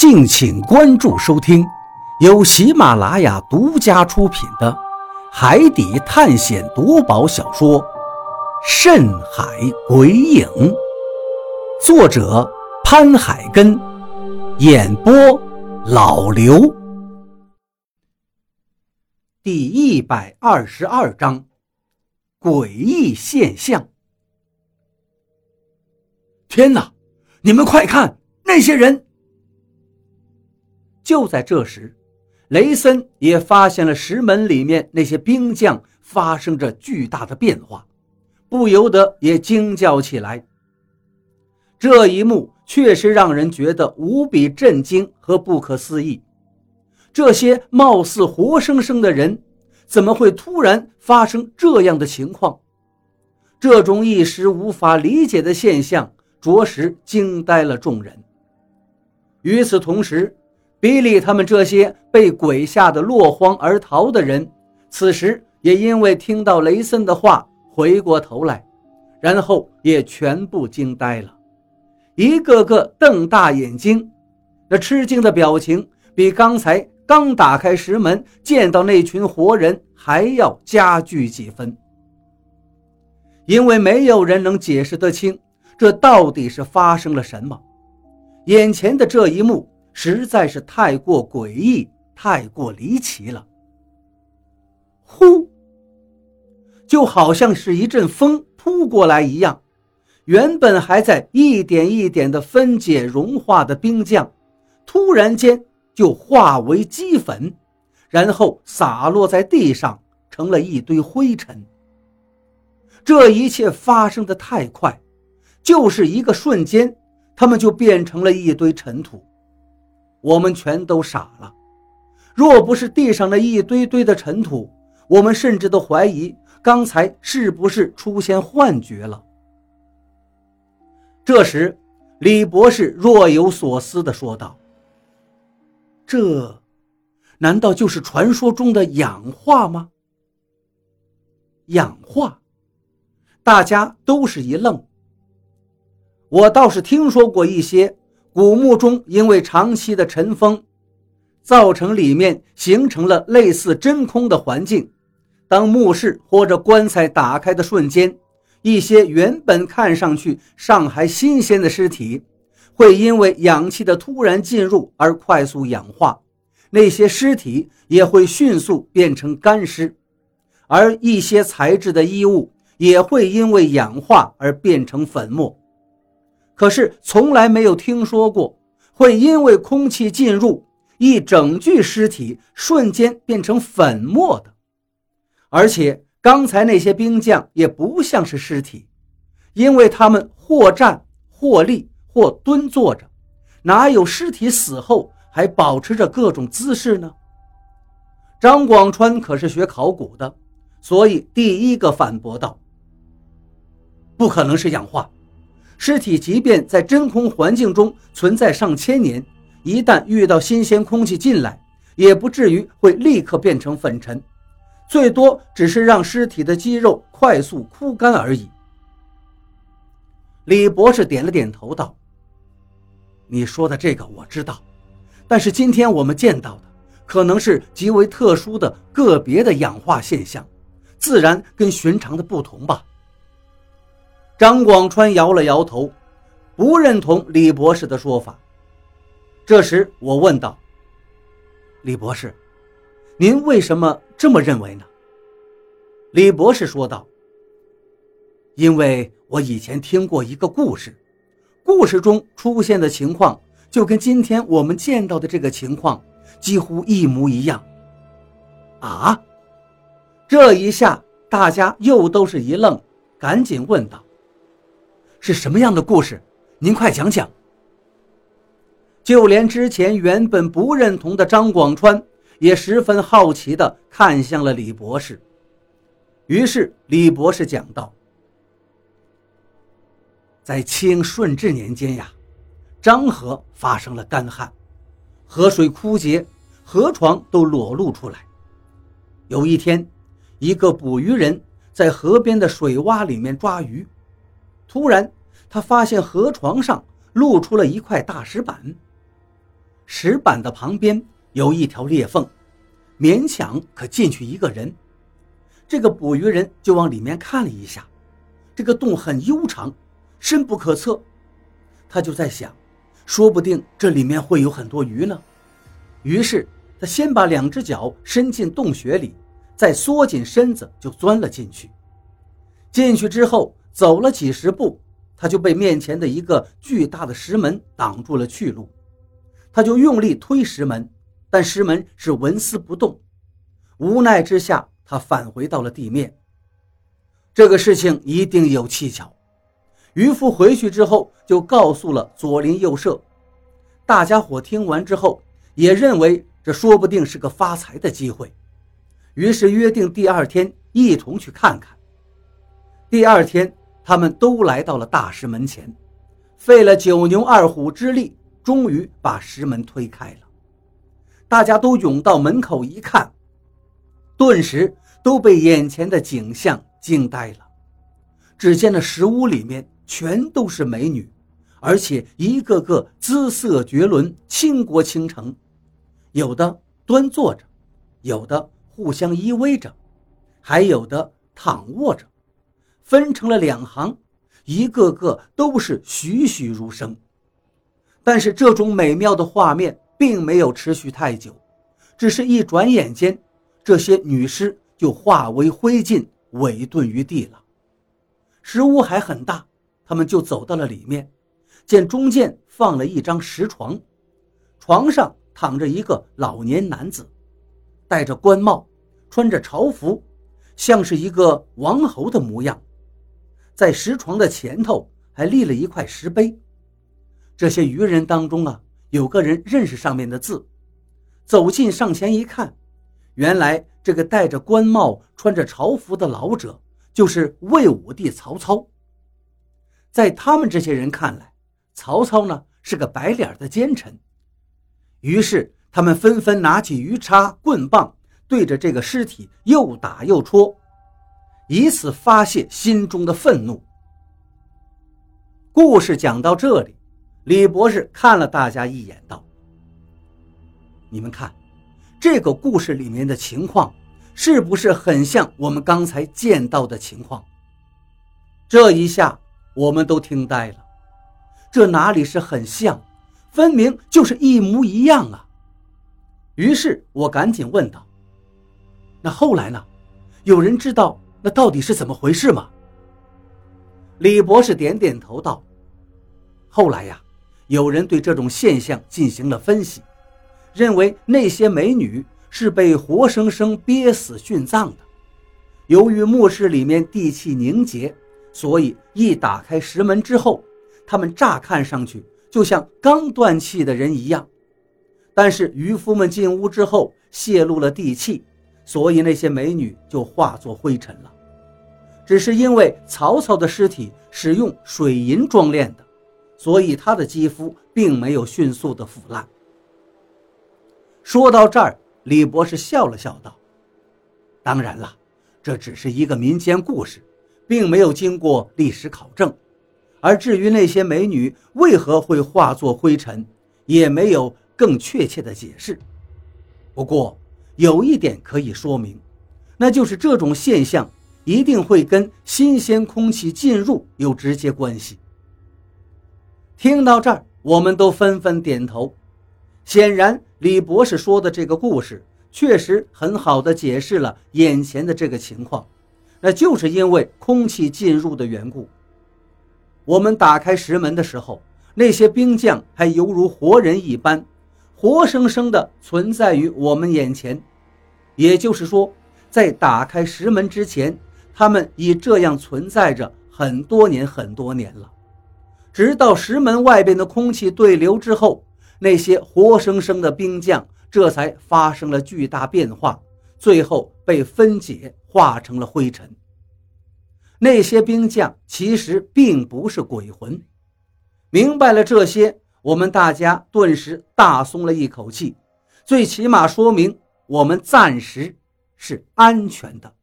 敬请关注收听，由喜马拉雅独家出品的《海底探险夺宝小说》《深海鬼影》，作者潘海根，演播老刘。第一百二十二章：诡异现象。天哪！你们快看，那些人！就在这时，雷森也发现了石门里面那些兵将发生着巨大的变化，不由得也惊叫起来。这一幕确实让人觉得无比震惊和不可思议。这些貌似活生生的人，怎么会突然发生这样的情况？这种一时无法理解的现象，着实惊呆了众人。与此同时，比利他们这些被鬼吓得落荒而逃的人，此时也因为听到雷森的话，回过头来，然后也全部惊呆了，一个个瞪大眼睛，那吃惊的表情比刚才刚打开石门见到那群活人还要加剧几分，因为没有人能解释得清这到底是发生了什么，眼前的这一幕。实在是太过诡异，太过离奇了。呼，就好像是一阵风扑过来一样，原本还在一点一点的分解融化的冰浆，突然间就化为齑粉，然后洒落在地上，成了一堆灰尘。这一切发生的太快，就是一个瞬间，他们就变成了一堆尘土。我们全都傻了。若不是地上那一堆堆的尘土，我们甚至都怀疑刚才是不是出现幻觉了。这时，李博士若有所思地说道：“这，难道就是传说中的氧化吗？”氧化，大家都是一愣。我倒是听说过一些。古墓中因为长期的尘封，造成里面形成了类似真空的环境。当墓室或者棺材打开的瞬间，一些原本看上去尚还新鲜的尸体，会因为氧气的突然进入而快速氧化，那些尸体也会迅速变成干尸，而一些材质的衣物也会因为氧化而变成粉末。可是从来没有听说过会因为空气进入，一整具尸体瞬间变成粉末的。而且刚才那些兵将也不像是尸体，因为他们或站或立或蹲坐着，哪有尸体死后还保持着各种姿势呢？张广川可是学考古的，所以第一个反驳道：“不可能是氧化。”尸体即便在真空环境中存在上千年，一旦遇到新鲜空气进来，也不至于会立刻变成粉尘，最多只是让尸体的肌肉快速枯干而已。李博士点了点头，道：“你说的这个我知道，但是今天我们见到的可能是极为特殊的个别的氧化现象，自然跟寻常的不同吧。”张广川摇了摇头，不认同李博士的说法。这时，我问道：“李博士，您为什么这么认为呢？”李博士说道：“因为我以前听过一个故事，故事中出现的情况就跟今天我们见到的这个情况几乎一模一样。”啊！这一下，大家又都是一愣，赶紧问道。是什么样的故事？您快讲讲。就连之前原本不认同的张广川也十分好奇地看向了李博士。于是李博士讲道：“在清顺治年间呀，漳河发生了干旱，河水枯竭，河床都裸露出来。有一天，一个捕鱼人在河边的水洼里面抓鱼。”突然，他发现河床上露出了一块大石板。石板的旁边有一条裂缝，勉强可进去一个人。这个捕鱼人就往里面看了一下，这个洞很悠长，深不可测。他就在想，说不定这里面会有很多鱼呢。于是他先把两只脚伸进洞穴里，再缩紧身子就钻了进去。进去之后，走了几十步，他就被面前的一个巨大的石门挡住了去路。他就用力推石门，但石门是纹丝不动。无奈之下。他返回到了地面。这个事情一定有蹊跷。渔夫回去之后就告诉了左邻右舍，大家伙听完之后也认为这说不定是个发财的机会，于是约定第二天一同去看看。第二天，他们都来到了大石门前，费了九牛二虎之力，终于把石门推开了。大家都涌到门口一看，顿时。都被眼前的景象惊呆了。只见那石屋里面全都是美女，而且一个个姿色绝伦、倾国倾城。有的端坐着，有的互相依偎着，还有的躺卧着，分成了两行，一个个都是栩栩如生。但是这种美妙的画面并没有持续太久，只是一转眼间，这些女尸。就化为灰烬，委顿于地了。石屋还很大，他们就走到了里面，见中间放了一张石床，床上躺着一个老年男子，戴着官帽，穿着朝服，像是一个王侯的模样。在石床的前头还立了一块石碑。这些渔人当中啊，有个人认识上面的字，走近上前一看。原来这个戴着官帽、穿着朝服的老者，就是魏武帝曹操。在他们这些人看来，曹操呢是个白脸的奸臣。于是他们纷纷拿起鱼叉、棍棒，对着这个尸体又打又戳，以此发泄心中的愤怒。故事讲到这里，李博士看了大家一眼，道：“你们看。”这个故事里面的情况，是不是很像我们刚才见到的情况？这一下我们都听呆了，这哪里是很像，分明就是一模一样啊！于是我赶紧问道：“那后来呢？有人知道那到底是怎么回事吗？”李博士点点头道：“后来呀，有人对这种现象进行了分析。”认为那些美女是被活生生憋死殉葬的。由于墓室里面地气凝结，所以一打开石门之后，他们乍看上去就像刚断气的人一样。但是渔夫们进屋之后泄露了地气，所以那些美女就化作灰尘了。只是因为曹操的尸体使用水银装殓的，所以他的肌肤并没有迅速的腐烂。说到这儿，李博士笑了笑道：“当然了，这只是一个民间故事，并没有经过历史考证。而至于那些美女为何会化作灰尘，也没有更确切的解释。不过，有一点可以说明，那就是这种现象一定会跟新鲜空气进入有直接关系。”听到这儿，我们都纷纷点头。显然，李博士说的这个故事确实很好的解释了眼前的这个情况，那就是因为空气进入的缘故。我们打开石门的时候，那些兵将还犹如活人一般，活生生的存在于我们眼前。也就是说，在打开石门之前，他们已这样存在着很多年很多年了，直到石门外边的空气对流之后。那些活生生的冰将，这才发生了巨大变化，最后被分解化成了灰尘。那些兵将其实并不是鬼魂。明白了这些，我们大家顿时大松了一口气，最起码说明我们暂时是安全的。